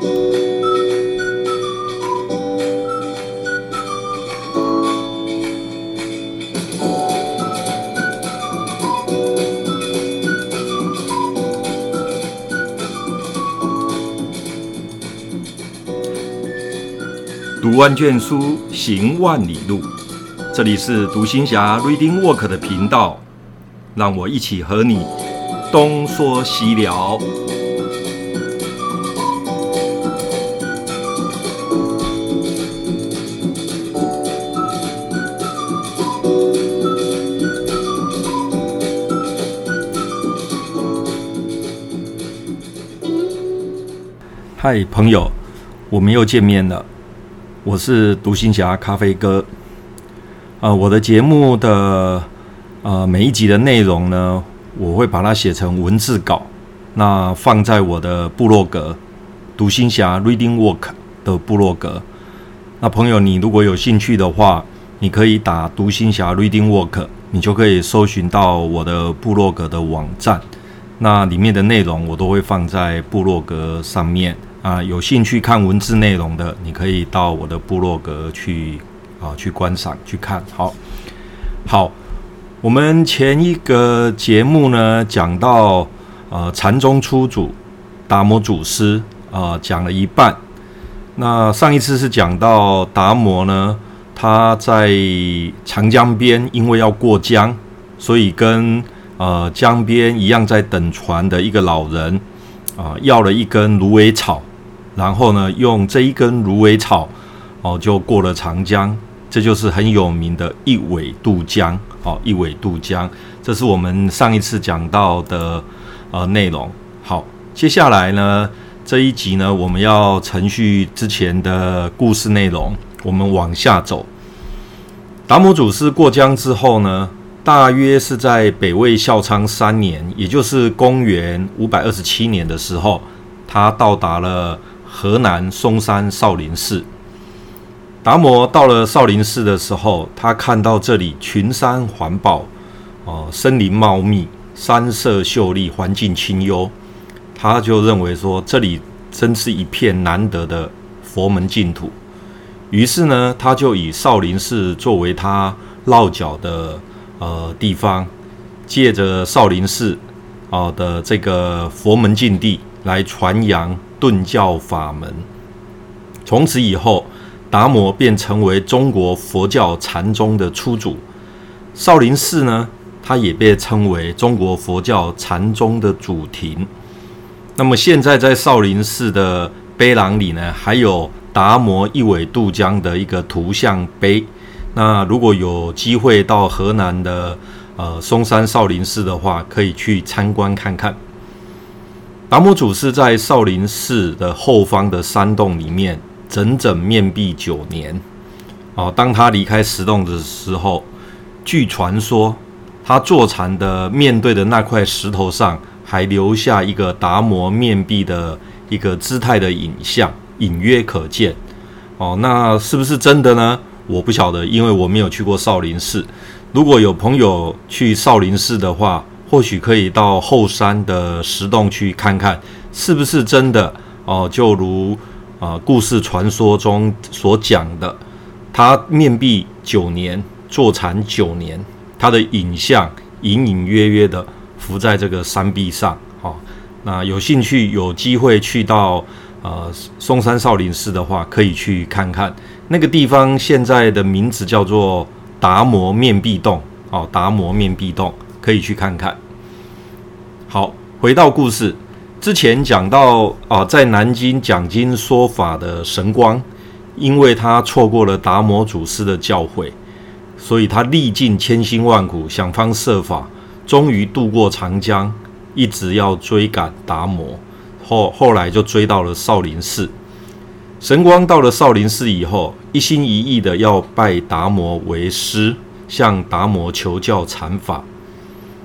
读万卷书，行万里路。这里是读心侠 Reading Walk 的频道，让我一起和你东说西聊。嗨，朋友，我们又见面了。我是独行侠咖啡哥，呃，我的节目的呃每一集的内容呢，我会把它写成文字稿，那放在我的部落格“独行侠 Reading Walk” 的部落格。那朋友，你如果有兴趣的话，你可以打“独行侠 Reading Walk”，你就可以搜寻到我的部落格的网站。那里面的内容我都会放在部落格上面。啊，有兴趣看文字内容的，你可以到我的部落格去啊，去观赏去看。好，好，我们前一个节目呢，讲到呃禅宗初祖达摩祖师啊，讲了一半。那上一次是讲到达摩呢，他在长江边，因为要过江，所以跟呃江边一样在等船的一个老人啊，要了一根芦苇草。然后呢，用这一根芦苇草，哦，就过了长江，这就是很有名的一苇渡江。哦，一苇渡江，这是我们上一次讲到的呃内容。好，接下来呢，这一集呢，我们要承续之前的故事内容，我们往下走。达摩祖师过江之后呢，大约是在北魏孝昌三年，也就是公元五百二十七年的时候，他到达了。河南嵩山少林寺，达摩到了少林寺的时候，他看到这里群山环抱，哦、森林茂密，山色秀丽，环境清幽，他就认为说这里真是一片难得的佛门净土。于是呢，他就以少林寺作为他落脚的呃地方，借着少林寺啊、的这个佛门净地来传扬。顿教法门，从此以后，达摩便成为中国佛教禅宗的初祖。少林寺呢，它也被称为中国佛教禅宗的祖庭。那么现在在少林寺的碑廊里呢，还有达摩一苇渡江的一个图像碑。那如果有机会到河南的呃嵩山少林寺的话，可以去参观看看。达摩祖师在少林寺的后方的山洞里面整整面壁九年。哦，当他离开石洞的时候，据传说，他坐禅的面对的那块石头上还留下一个达摩面壁的一个姿态的影像，隐约可见。哦，那是不是真的呢？我不晓得，因为我没有去过少林寺。如果有朋友去少林寺的话，或许可以到后山的石洞去看看，是不是真的哦？就如啊、故事传说中所讲的，他面壁九年，坐禅九年，他的影像隐隐约约的浮在这个山壁上。哦，那有兴趣有机会去到呃嵩山少林寺的话，可以去看看那个地方。现在的名字叫做达摩面壁洞。哦，达摩面壁洞。可以去看看。好，回到故事之前讲到啊、在南京讲经说法的神光，因为他错过了达摩祖师的教诲，所以他历尽千辛万苦，想方设法，终于渡过长江，一直要追赶达摩。后后来就追到了少林寺。神光到了少林寺以后，一心一意的要拜达摩为师，向达摩求教禅法。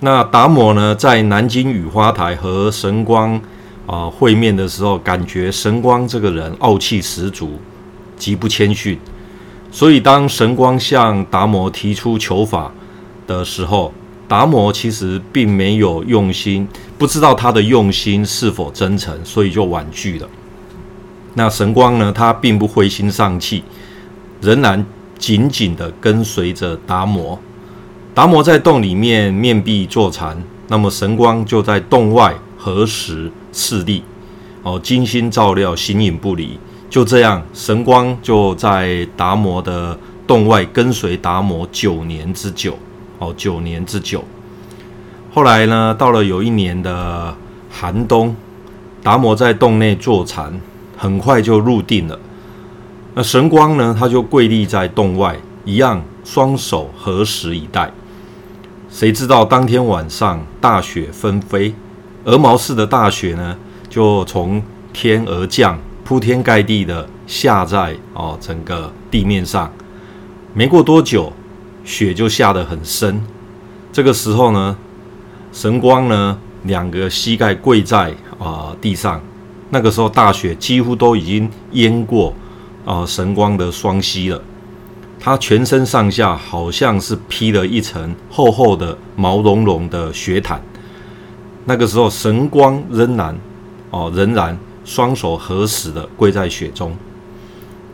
那达摩呢，在南京雨花台和神光啊、呃、会面的时候，感觉神光这个人傲气十足，极不谦逊。所以当神光向达摩提出求法的时候，达摩其实并没有用心，不知道他的用心是否真诚，所以就婉拒了。那神光呢，他并不灰心丧气，仍然紧紧地跟随着达摩。达摩在洞里面面壁坐禅，那么神光就在洞外合十次立，哦，精心照料，形影不离。就这样，神光就在达摩的洞外跟随达摩九年之久，哦，九年之久。后来呢，到了有一年的寒冬，达摩在洞内坐禅，很快就入定了。那神光呢，他就跪立在洞外，一样双手合十以待。谁知道当天晚上大雪纷飞，鹅毛似的大雪呢，就从天而降。铺天盖地的下在哦整个地面上，没过多久，雪就下得很深。这个时候呢，神光呢两个膝盖跪在啊、呃、地上。那个时候大雪几乎都已经淹过啊、呃、神光的双膝了。他全身上下好像是披了一层厚厚的毛茸茸的雪毯。那个时候神光仍然哦仍然。双手合十的跪在雪中。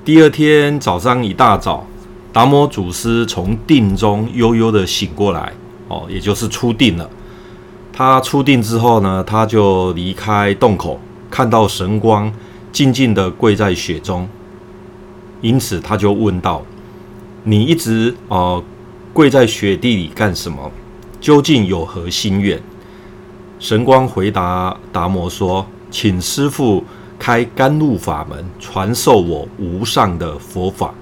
第二天早上一大早，达摩祖师从定中悠悠的醒过来，哦，也就是出定了。他出定之后呢，他就离开洞口，看到神光静静的跪在雪中，因此他就问道：“你一直呃跪在雪地里干什么？究竟有何心愿？”神光回答达摩说。请师傅开甘露法门，传授我无上的佛法。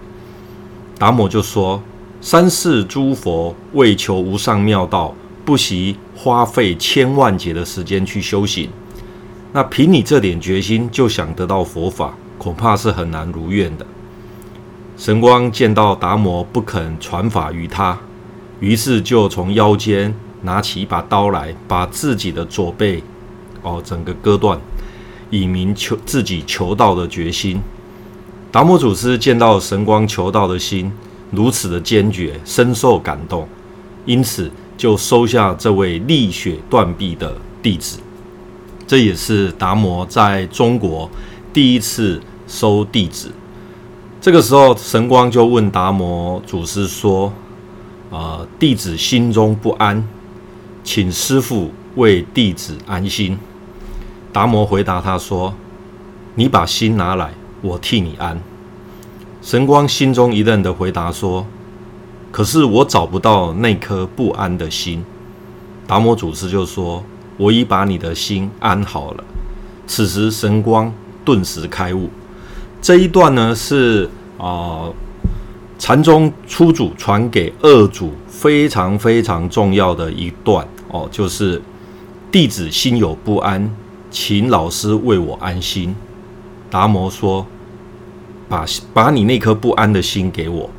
达摩就说：“三世诸佛为求无上妙道，不惜花费千万劫的时间去修行。那凭你这点决心，就想得到佛法，恐怕是很难如愿的。”神光见到达摩不肯传法于他，于是就从腰间拿起一把刀来，把自己的左背哦整个割断。以明求自己求道的决心。达摩祖师见到神光求道的心如此的坚决，深受感动，因此就收下这位立血断臂的弟子。这也是达摩在中国第一次收弟子。这个时候，神光就问达摩祖师说：“啊、弟子心中不安，请师父为弟子安心。”达摩回答他说：“你把心拿来，我替你安。”神光心中一愣的回答说：“可是我找不到那颗不安的心。”达摩祖师就说：“我已把你的心安好了。”此时神光顿时开悟。这一段呢是啊禅宗初祖传给二祖非常非常重要的一段哦，就是弟子心有不安。请老师为我安心。达摩说：“把把你那颗不安的心给我。”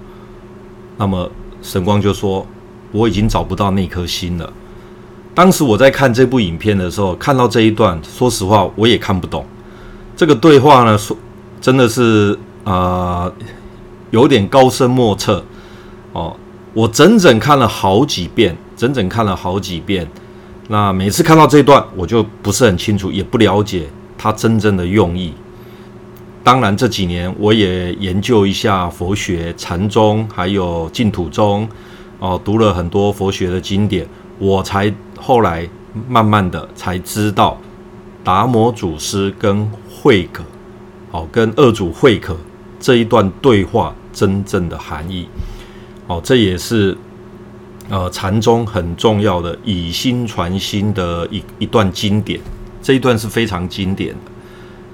那么神光就说：“我已经找不到那颗心了。”当时我在看这部影片的时候，看到这一段，说实话我也看不懂。这个对话呢，说真的是啊、呃，有点高深莫测哦。我整整看了好几遍，整整看了好几遍。那每次看到这段，我就不是很清楚，也不了解他真正的用意。当然这几年我也研究一下佛学、禅宗，还有净土宗，哦，读了很多佛学的经典，我才后来慢慢的才知道达摩祖师跟慧可，哦，跟二祖慧可这一段对话真正的含义。哦，这也是。呃，禅宗很重要的以心传心的一一段经典，这一段是非常经典的。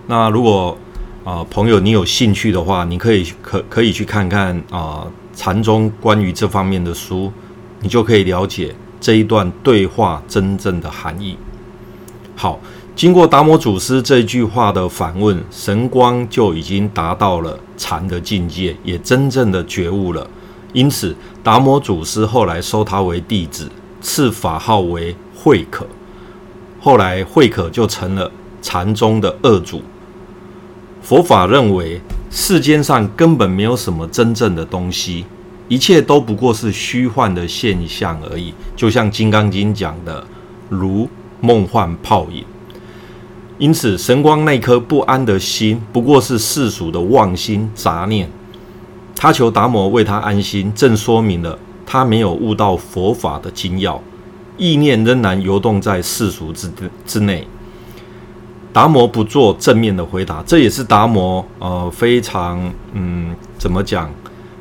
那如果啊、朋友你有兴趣的话，你可以可可以去看看啊、禅宗关于这方面的书，你就可以了解这一段对话真正的含义。好，经过达摩祖师这句话的反问，神光就已经达到了禅的境界，也真正的觉悟了。因此，达摩祖师后来收他为弟子，赐法号为慧可。后来，慧可就成了禅宗的二祖。佛法认为，世间上根本没有什么真正的东西，一切都不过是虚幻的现象而已。就像《金刚经》讲的，如梦幻泡影。因此，神光那颗不安的心，不过是世俗的妄心杂念。他求达摩为他安心，正说明了他没有悟到佛法的精要，意念仍然游动在世俗之之内。达摩不做正面的回答，这也是达摩呃非常嗯怎么讲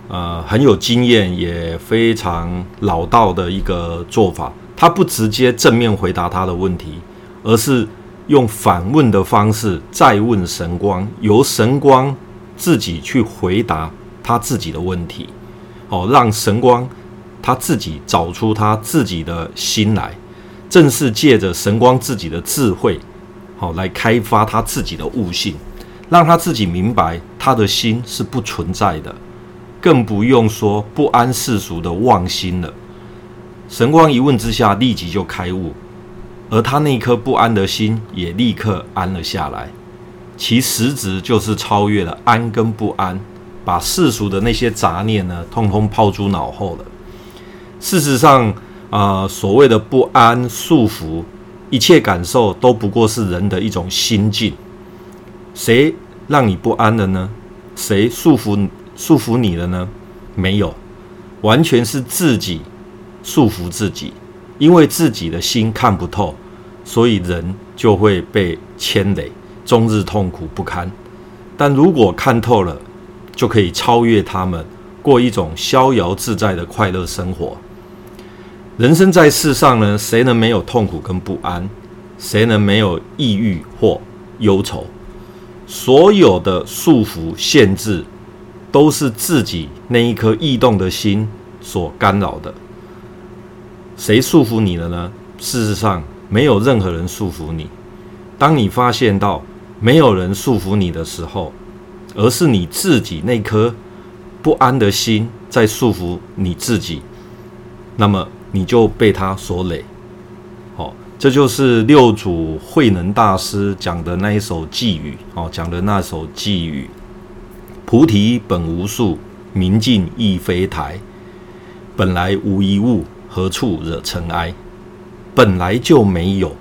呃很有经验也非常老道的一个做法。他不直接正面回答他的问题，而是用反问的方式再问神光，由神光自己去回答他自己的问题，哦，让神光他自己找出他自己的心来，正是借着神光自己的智慧。好，来开发他自己的悟性，让他自己明白他的心是不存在的，更不用说不安世俗的妄心了。神光一问之下，立即就开悟，而他那颗不安的心也立刻安了下来。其实质就是超越了安跟不安，把世俗的那些杂念呢，通通抛诸脑后了。事实上，啊、呃，所谓的不安束缚。一切感受都不过是人的一种心境，谁让你不安了呢？谁束缚束缚你了呢？没有，完全是自己束缚自己。因为自己的心看不透，所以人就会被牵累，终日痛苦不堪。但如果看透了，就可以超越他们，过一种逍遥自在的快乐生活。人生在世上呢，谁能没有痛苦跟不安？谁能没有抑郁或忧愁？所有的束缚限制，都是自己那一颗异动的心所干扰的。谁束缚你了呢？事实上，没有任何人束缚你。当你发现到没有人束缚你的时候，而是你自己那颗不安的心在束缚你自己，那么。你就被他所累，好、哦，这就是六祖慧能大师讲的那一首偈语，哦，讲的那首偈语：菩提本无树，明镜亦非台，本来无一物，何处惹尘埃？本来就没有，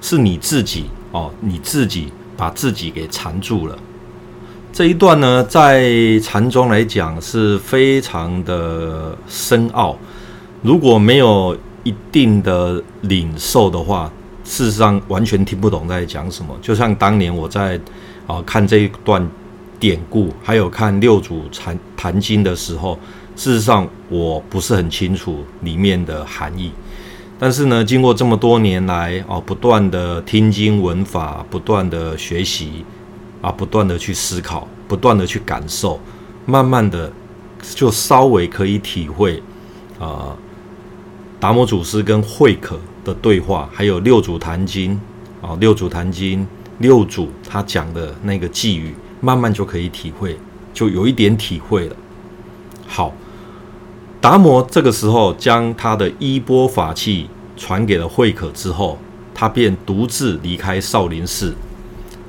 是你自己哦，你自己把自己给缠住了。这一段呢，在禅宗来讲是非常的深奥。如果没有一定的领受的话，事实上完全听不懂在讲什么。就像当年我在啊看这一段典故，还有看六祖禅谈经的时候，事实上我不是很清楚里面的含义。但是呢，经过这么多年来啊，不断的听经闻法，不断的学习啊，不断的去思考，不断的去感受，慢慢的就稍微可以体会啊。达摩祖师跟慧可的对话，还有六祖坛经啊，六祖坛经六祖他讲的那个偈语，慢慢就可以体会，就有一点体会了。好，达摩这个时候将他的衣钵法器传给了慧可之后，他便独自离开少林寺。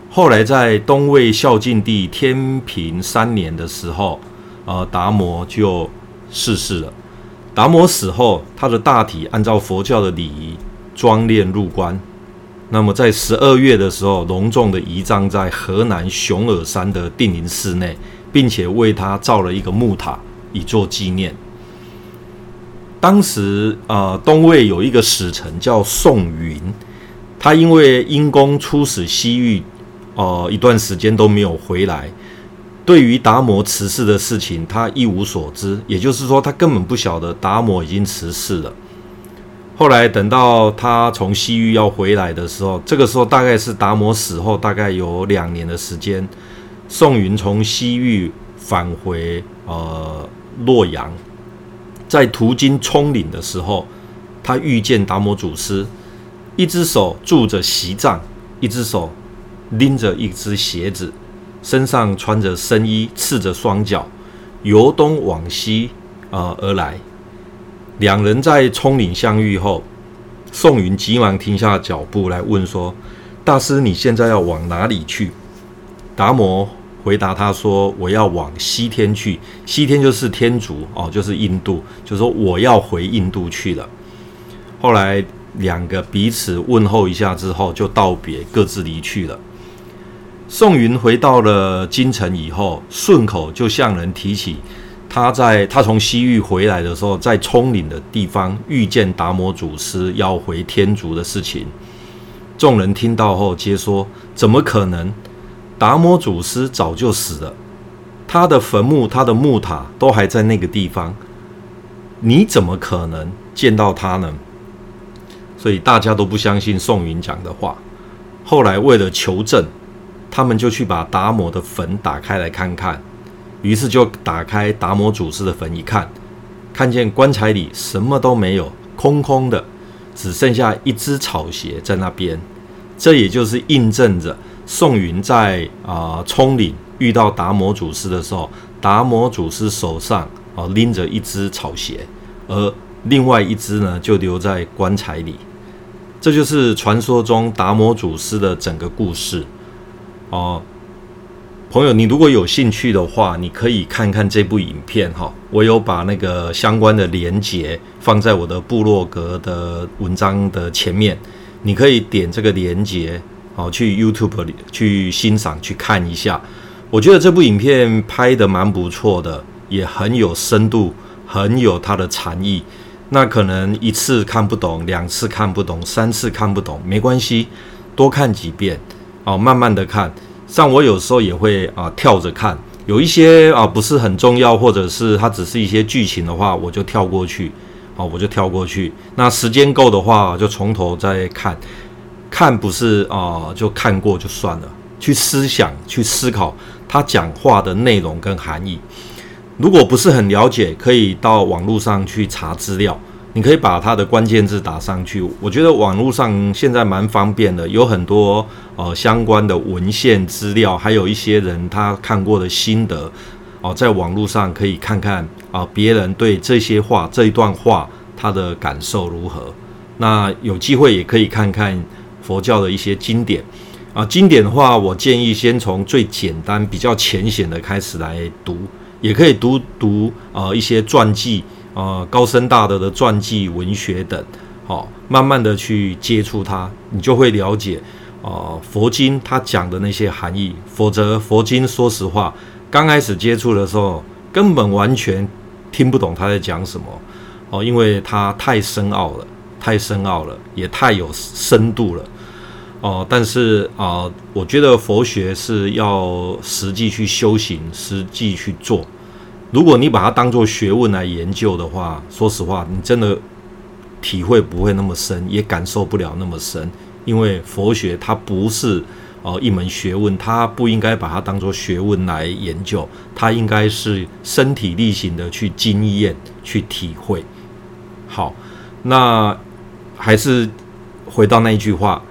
后来在东魏孝静帝天平三年的时候，呃，达摩就逝世了。达摩死后，他的大体按照佛教的礼仪装殓入棺。那么在十二月的时候，隆重的仪葬在河南熊耳山的定陵寺内，并且为他造了一个木塔以作纪念。当时啊、呃，东魏有一个使臣叫宋云，他因为因公出使西域，呃，一段时间都没有回来。对于达摩辞世的事情，他一无所知，也就是说，他根本不晓得达摩已经辞世了。后来等到他从西域要回来的时候，这个时候大概是达摩死后大概有两年的时间。宋云从西域返回呃洛阳，在途经冲岭的时候，他遇见达摩祖师，一只手拄着席杖，一只手拎着一只鞋子。身上穿着僧衣，赤着双脚，由东往西、而来。两人在冲岭相遇后，宋云急忙停下脚步来问说：“大师，你现在要往哪里去？”达摩回答他说：“我要往西天去。西天就是天竺哦，就是印度，就说我要回印度去了。”后来两个彼此问候一下之后，就道别，各自离去了。宋云回到了京城以后，顺口就向人提起他在他从西域回来的时候，在葱岭的地方遇见达摩祖师要回天竺的事情。众人听到后，皆说：“怎么可能？达摩祖师早就死了，他的坟墓、他的木塔都还在那个地方，你怎么可能见到他呢？”所以大家都不相信宋云讲的话。后来为了求证，他们就去把达摩的坟打开来看看。于是就打开达摩祖师的坟一看，看见棺材里什么都没有，空空的。只剩下一只草鞋在那边，这也就是印证着宋云在啊葱岭遇到达摩祖师的时候，达摩祖师手上啊拎着一只草鞋，而另外一只呢就留在棺材里。这就是传说中达摩祖师的整个故事哦。朋友，你如果有兴趣的话，你可以看看这部影片哈。我有把那个相关的连结放在我的部落格的文章的前面，你可以点这个连结，好去 YouTube 里去欣赏去看一下。我觉得这部影片拍得蛮不错的，也很有深度，很有它的禅意。那可能一次看不懂，两次看不懂，三次看不懂，没关系，多看几遍，哦，慢慢的看。像我有时候也会啊跳着看，有一些啊不是很重要，或者是它只是一些剧情的话，我就跳过去，好，我就跳过去。那时间够的话，就从头再看。看不是啊，就看过就算了，去思想、去思考他讲话的内容跟含义。如果不是很了解，可以到网络上去查资料。你可以把它的关键字打上去，我觉得网络上现在蛮方便的，有很多呃相关的文献资料，还有一些人他看过的心得哦、在网络上可以看看啊、别人对这些话这一段话他的感受如何。那有机会也可以看看佛教的一些经典啊、经典的话，我建议先从最简单、比较浅显的开始来读，也可以读读呃一些传记。呃，高僧大德的传记、文学等，好、哦，慢慢的去接触它，你就会了解，呃，佛经它讲的那些含义。否则，佛经说实话，刚开始接触的时候，根本完全听不懂他在讲什么，哦，因为它太深奥了，太深奥了，也太有深度了，哦，但是啊、我觉得佛学是要实际去修行，实际去做。如果你把它当做学问来研究的话，说实话，你真的体会不会那么深，也感受不了那么深。因为佛学它不是哦一门学问，它不应该把它当做学问来研究，它应该是身体力行的去经验、去体会。好，那还是回到那一句话，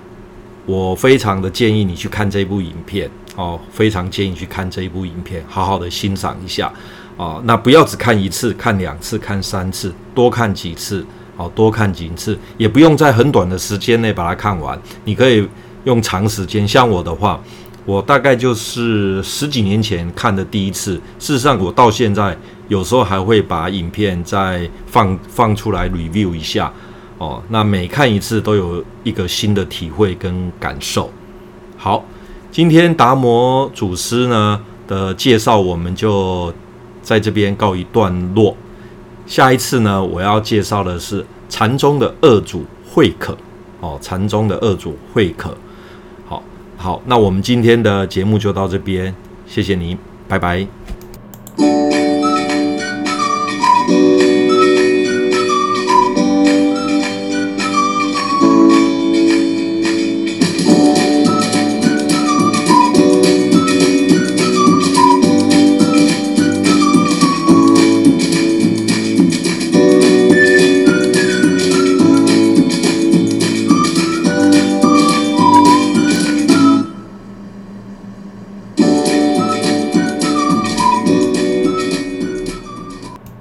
我非常的建议你去看这部影片哦，非常建议去看这一部影片，好好的欣赏一下。啊，那不要只看一次，看两次，看三次，多看几次，好，多看几次，也不用在很短的时间内把它看完。你可以用长时间，像我的话，我大概就是十几年前看的第一次。事实上，我到现在有时候还会把影片再放放出来 review 一下。哦，那每看一次都有一个新的体会跟感受。好，今天达摩祖师呢的介绍，我们就。在这边告一段落。下一次呢，我要介绍的是禅宗的二祖慧可。哦，禅宗的二祖慧可。好，好，那我们今天的节目就到这边，谢谢你，拜拜。